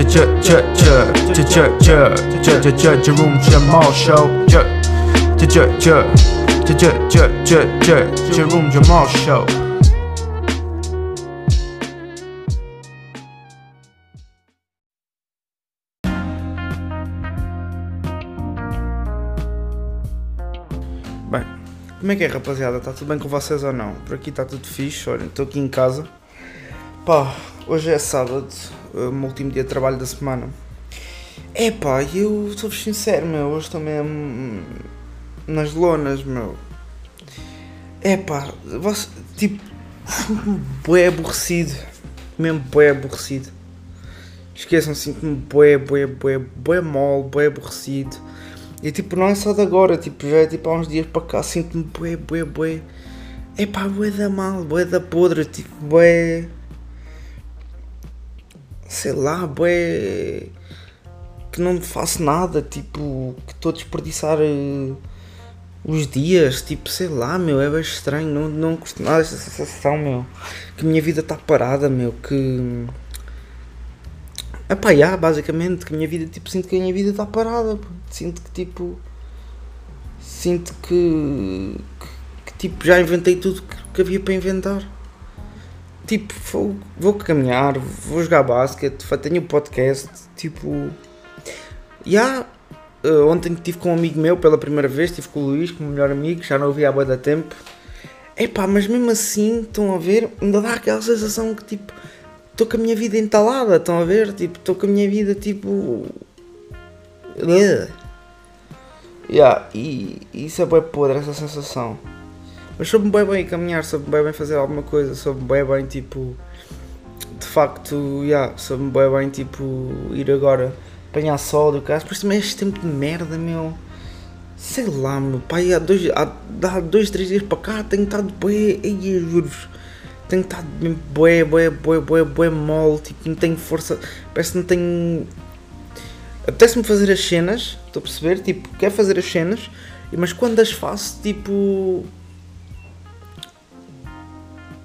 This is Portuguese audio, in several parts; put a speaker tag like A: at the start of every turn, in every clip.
A: 这这这这这这这这这这room 这毛 show 这这这这这这这这这这 room 这毛 show。Bem, como é que é rapaziada? Está tudo bem com vocês ou não? Por aqui está tudo fixe, olhem, estou aqui em casa. Pá, hoje é sábado, o meu último dia de trabalho da semana. É pá, eu sou-vos sincero, meu, hoje estou mesmo nas lonas, meu. É você, tipo, bué aborrecido, mesmo bué aborrecido. Esqueçam, sinto-me bué, bué, bué, bué mole, bué aborrecido. E tipo, não é só de agora, tipo, já é tipo há uns dias para cá, sinto-me bué, bué, bué. É pá, bué da mal, bué da podre, tipo, bué. Sei lá, bué. Que não faço nada, tipo, que estou a desperdiçar eh, os dias, tipo, sei lá, meu, é bem estranho, não, não gosto nada desta sensação, meu. Que a minha vida está parada, meu, que. Epá, já, basicamente, que a minha vida, tipo, sinto que a minha vida está parada, pô. sinto que, tipo, sinto que, que, que, tipo, já inventei tudo que, que havia para inventar. Tipo, vou, vou caminhar, vou jogar basquete, tenho podcast, tipo, já, eh, ontem estive com um amigo meu pela primeira vez, estive com o Luís, com o meu melhor amigo, já não o via há bué da tempo. Epá, mas mesmo assim, estão a ver, ainda dá aquela sensação que, tipo, estou com a minha vida entalada, estão a ver? Tipo, estou com a minha vida tipo. Ugh. Yeah, e e isso é bem podre, essa sensação. Mas soube bem bem caminhar, soube bem bem fazer alguma coisa, soube bem bem tipo. De facto, yeah, soube bem bem tipo ir agora apanhar sol do caso. Isso também este tempo de merda, meu. Sei lá, meu pai, há dois, há, há dois três dias para cá tenho estado ei, eu juro-vos tenho estado bué, bué, bué, bué, bué mole, tipo, não tenho força, parece que não tenho... Apetece-me fazer as cenas, estou a perceber, tipo, quero fazer as cenas, mas quando as faço, tipo...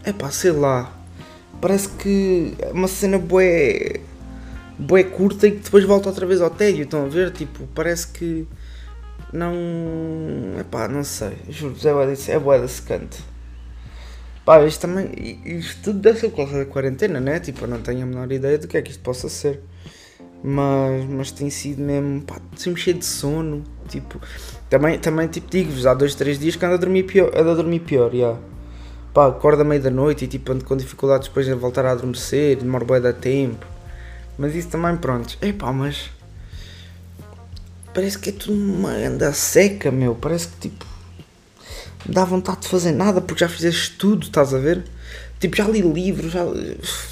A: É pá, sei lá, parece que é uma cena bué, bué curta e que depois volta outra vez ao tédio, estão a ver, tipo, parece que não... É pá, não sei, juro-vos, é bué é bué desse canto. Pá, isto também. Isto tudo deve ser por causa da quarentena, né? Tipo, eu não tenho a menor ideia do que é que isto possa ser. Mas, mas tem sido mesmo. Pá, sempre cheio de sono. Tipo, também, também tipo, digo-vos, há dois, três dias que ando a dormir pior. Ando a dormir pior, já. Pá, acordo à meia da noite e tipo, ando com dificuldades depois de voltar a adormecer, demoro bem da tempo. Mas isso também, pronto. É pá, mas. Parece que é tudo uma anda seca, meu. Parece que tipo me dá vontade de fazer nada porque já fizeste tudo, estás a ver? Tipo, já li livros, já.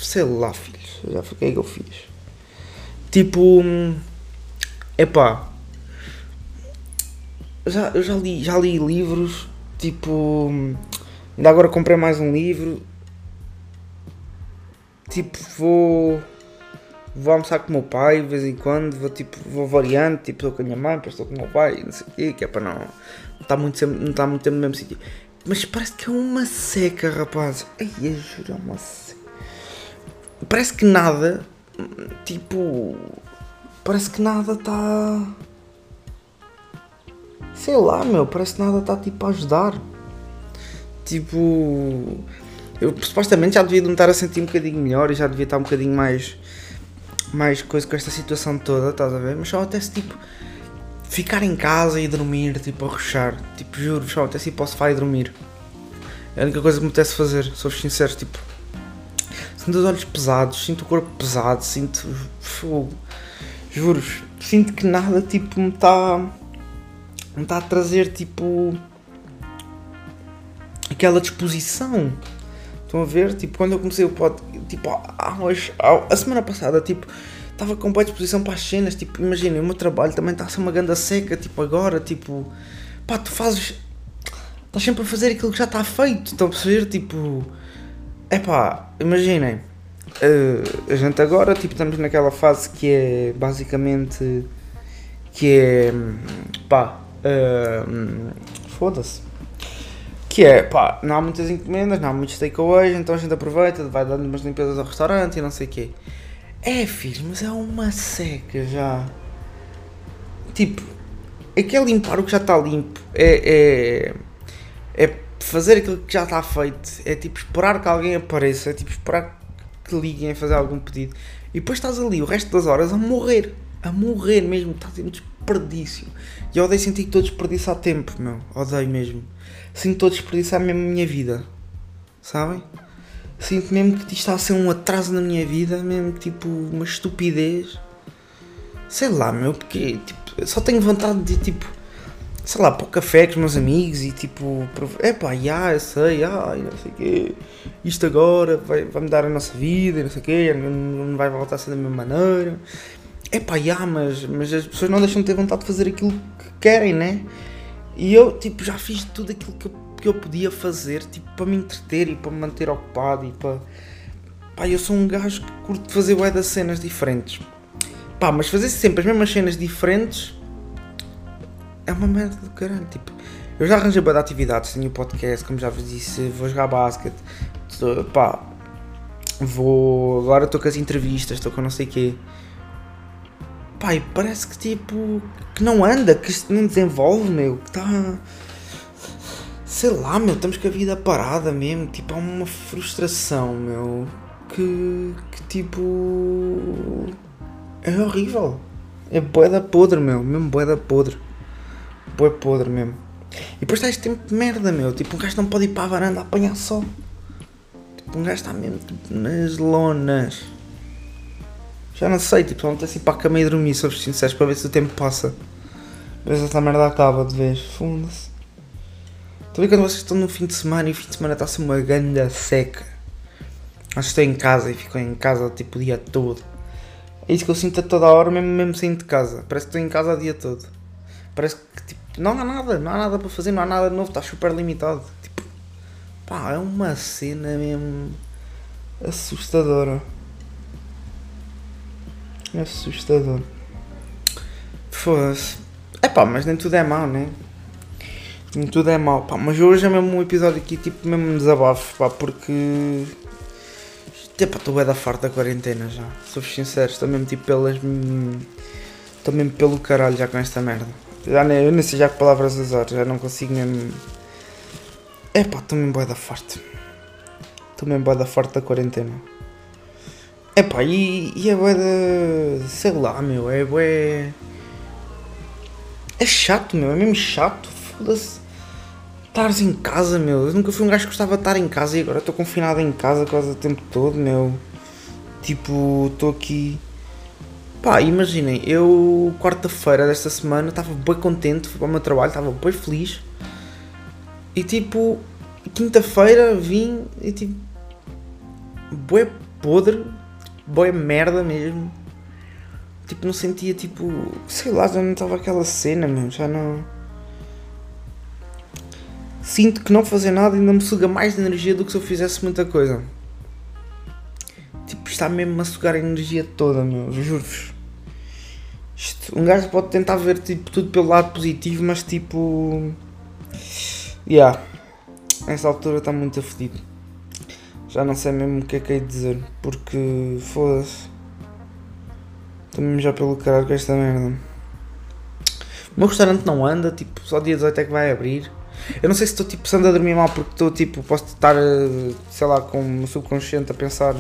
A: sei lá, filhos, já que é que eu fiz. Tipo. hum, Epá. Já, eu já li, já li livros, tipo. Ainda agora comprei mais um livro. Tipo, vou. Vou almoçar com o meu pai de vez em quando, vou tipo, vou variando, tipo, estou com a minha mãe, depois estou com o meu pai, não sei o quê, que é para não está muito, não está muito tempo no mesmo sítio. Mas parece que é uma seca, rapaz. Ai, eu juro, é uma seca. Parece que nada, tipo, parece que nada está. Sei lá, meu, parece que nada está tipo a ajudar. Tipo, eu supostamente já devia de me estar a sentir um bocadinho melhor e já devia estar um bocadinho mais. mais coisa com esta situação toda, estás a ver? Mas só até se tipo ficar em casa e dormir, tipo, a rochar. Tipo, juro, só até se posso vai dormir. É a única coisa que me apetece fazer, sou sincero, tipo. Sinto os olhos pesados, sinto o corpo pesado, sinto fogo. Sinto que nada, tipo, me está. me está a trazer, tipo. Aquela disposição. Estão a ver? Tipo, quando eu comecei o pod, tipo, há a semana passada, tipo, estava com boa disposição para as cenas, tipo, imaginem, o meu trabalho também está a ser uma ganda seca, tipo, agora, tipo, pá, tu fazes, estás sempre a fazer aquilo que já está feito, estão a perceber, tipo, é pá, imaginem, eh, a gente agora, tipo, estamos naquela fase que é, basicamente, que é, hum, pá, hum, foda-se, que é, pá, não há muitas encomendas, não há muitos takeaways, então a gente aproveita, vai dando umas limpezas ao restaurante e não sei o quê. É, filho, mas é uma seca já. Tipo, é que é limpar o que já está limpo. É, é, é fazer aquilo que já está feito. É tipo esperar que alguém apareça. É tipo esperar que liguem a fazer algum pedido. E depois estás ali o resto das horas a morrer. A morrer mesmo. Estás em desperdício. E eu odeio sentir que estou a desperdiçar tempo, meu. Odeio mesmo. Sinto que estou a desperdiçar mesmo a minha vida. Sabem? Sinto mesmo que isto está a ser um atraso na minha vida. Mesmo tipo uma estupidez. Sei lá, meu. Porque tipo, só tenho vontade de tipo sei lá, para o café com os meus amigos e tipo, é pá, já, eu sei, ai, não sei o quê, isto agora vai, vai mudar a nossa vida, não sei o quê, não, não vai voltar a ser da mesma maneira. É pá, já, mas, mas as pessoas não deixam de ter vontade de fazer aquilo que querem, né? E eu, tipo, já fiz tudo aquilo que eu, que eu podia fazer, tipo, para me entreter e para me manter ocupado e para. Pá, eu sou um gajo que curto fazer bué das cenas diferentes. Pá, mas fazer sempre as mesmas cenas diferentes é uma merda do caralho. Tipo, eu já arranjei de atividades, tenho o podcast, como já vos disse, vou jogar basquete, pá, vou. Agora estou com as entrevistas, estou com não sei o quê. E parece que tipo. que não anda, que isto não desenvolve, meu, que está. Sei lá, meu, estamos com a vida parada mesmo, tipo, há uma frustração, meu, que. que tipo. é horrível. É boeda podre, meu, mesmo boeda podre bué podre mesmo. E depois está este tempo de merda, meu. Tipo, um gajo não pode ir para a varanda a apanhar sol. Tipo, um gajo está mesmo tipo, nas lonas. Já não sei, tipo, não assim para a cama e dormir, se sinceros, para ver se o tempo passa. Se esta merda acaba de vez. Funda-se. Estou a ver quando vocês estão no fim de semana e o fim de semana está a ser uma ganda seca. Que estou em casa e fico em casa tipo o dia todo. É isso que eu sinto a toda hora, mesmo, mesmo saindo de casa. Parece que estou em casa o dia todo. Parece que tipo, não há nada, não há nada para fazer, não há nada novo, está super limitado. Tipo, pá, é uma cena mesmo assustadora. Assustador. Foda-se. É pá, mas nem tudo é mau, né? Nem tudo é mau, pá. Mas hoje é mesmo um episódio aqui, tipo, mesmo um desabafo, pá, porque. Epá, estou bem da farta da quarentena já. Sou sincero, estou mesmo tipo pelas. Estou mesmo pelo caralho já com esta merda. Já nem, eu nem sei já que palavras usar, já não consigo mesmo. É pá, estou mesmo boa da farta. Estou mesmo boa da farta da quarentena. É e, e é boa da. sei lá, meu, é bué. É chato, meu, é mesmo chato, foda-se. Estares em casa, meu. Eu nunca fui um gajo que gostava de estar em casa e agora estou confinado em casa quase o tempo todo, meu. Tipo, estou aqui Pá, imaginem, eu quarta-feira desta semana estava bem contente, fui para o meu trabalho, estava bem feliz. E tipo, quinta-feira vim e tipo. Bué podre, bué merda mesmo. Tipo, não sentia tipo. Sei lá, já não estava aquela cena mesmo, já não. Sinto que não fazer nada ainda me suga mais de energia do que se eu fizesse muita coisa. Tipo, está mesmo a sugar a energia toda, meu, juro-vos. Um gajo pode tentar ver tipo, tudo pelo lado positivo, mas tipo. Yeah. Nessa altura está muito afetido. Já não sei mesmo o que é que hei de dizer. Porque. Foda-se. Estou mesmo já pelo caralho com esta merda. O meu restaurante não anda, tipo, só dia 18 é que vai abrir. Eu não sei se estou tipo a dormir mal porque estou tipo, posso estar, sei lá, com o subconsciente a pensar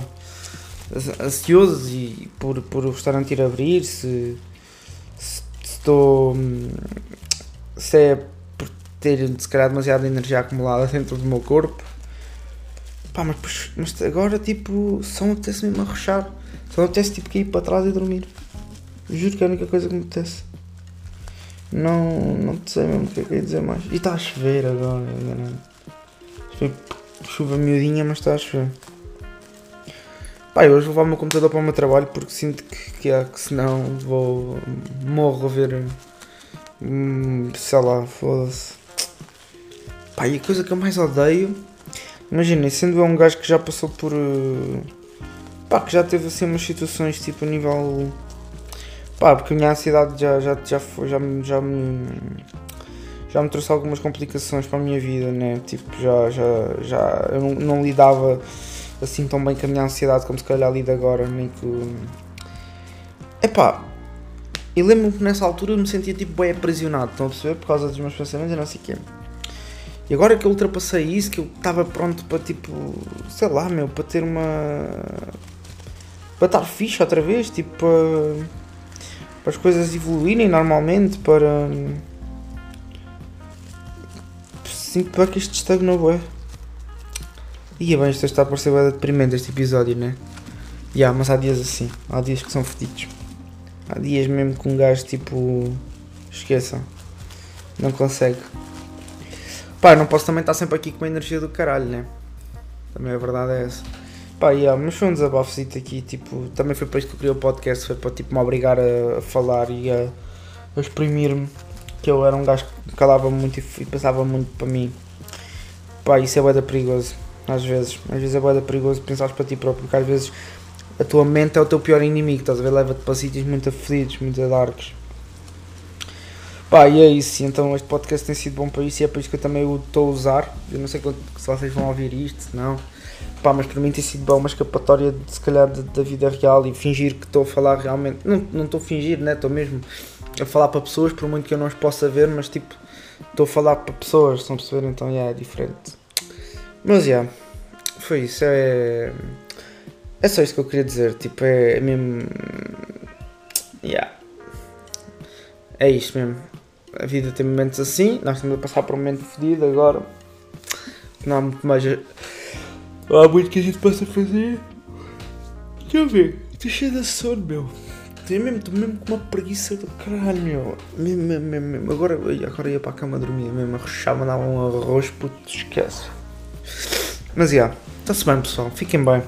A: ansioso e por, por o restaurante ir abrir, se estou. Se é por ter se calhar demasiada energia acumulada dentro do meu corpo. Pá, mas, mas agora tipo só me apetece mesmo arrochar. Só me apetece tipo ir para trás e dormir. Juro que é a única coisa que me apetece. Não, não sei mesmo o que é que ia dizer mais. E está a chover agora, Foi chuva miudinha, mas está a chover. Pá, eu hoje vou levar o meu computador para o meu trabalho porque sinto que, que, é, que senão vou morro a ver. Hum, sei lá, foda-se. Pá, e a coisa que eu mais odeio. Imaginem, sendo um gajo que já passou por. Eh, pá, que já teve assim umas situações tipo a nível. Pá, porque a minha ansiedade já, já, já, foi, já, já me. Já me trouxe algumas complicações para a minha vida, né? Tipo, já. já, já eu não, não lidava assim tão bem com a minha ansiedade como se calhar lido agora, nem com, Epá, eu lembro-me que nessa altura eu me sentia tipo bem aprisionado, estão a perceber? Por causa dos meus pensamentos e não sei o quê. E agora que eu ultrapassei isso, que eu estava pronto para tipo, sei lá, meu, para ter uma. para estar fixe outra vez, tipo, para, para as coisas evoluírem normalmente, para. Sinto para que isto estagnou, é. Ia bem, isto está a parecer bem deprimente este episódio, né? Ya, yeah, mas há dias assim, há dias que são fedidos. Há dias mesmo que um gajo tipo. esqueça. Não consegue. Pá, não posso também estar sempre aqui com a energia do caralho, né? Também a verdade é essa. Pá, yeah, mas foi um desabafozito aqui, tipo, também foi para isto que eu criei o podcast, foi para tipo me obrigar a, falar e a, a exprimir-me. Que eu era um gajo que calava muito e, e passava muito para mim. Pá, isso é boeda perigoso, às vezes. Às vezes é boeda perigoso pensares para ti próprio, porque às vezes a tua mente é o teu pior inimigo, estás a ver? Leva-te para sítios muito aflitos, muito darks. Pá, e é isso. Então este podcast tem sido bom para isso e é por isso que eu também o estou a usar. Eu não sei quando, se vocês vão ouvir isto, se não. Pá, mas para mim tem sido bom uma escapatória de, se calhar da vida real e fingir que estou a falar realmente. Não, não estou a fingir, né? Estou mesmo a falar para pessoas, por muito que eu não os possa ver, mas tipo, estou a falar para pessoas, estão a perceber? Então, yeah, é diferente. Mas, yeah, foi isso. É, é só isso que eu queria dizer. Tipo, é, é mesmo. Yeah. É isto mesmo a vida tem momentos assim, nós estamos a passar por um momento fedido agora. Não há muito mais. Não há muito que a gente possa fazer. Deixa eu ver. Estou cheio de sono, meu. Estou mesmo, mesmo com uma preguiça do caralho, meu. Mesmo, mesmo, mesmo. Agora, agora ia para a cama dormir mesmo. Arrochava, mandava um arroz, puto, esquece. Mas já, yeah, está-se bem, pessoal. Fiquem bem.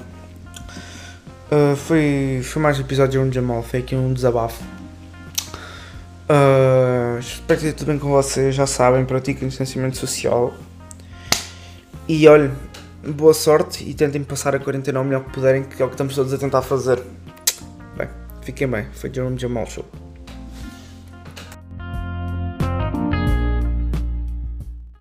A: Uh, foi, foi mais um episódio de um Jamal. Foi aqui um desabafo. Uh, espero que esteja tudo bem com vocês. Já sabem, pratiquem distanciamento social. E olhem, boa sorte e tentem passar a quarentena o melhor que puderem, que é o que estamos todos a tentar fazer. Bem, fiquem bem. Foi Jerome Jamal Show.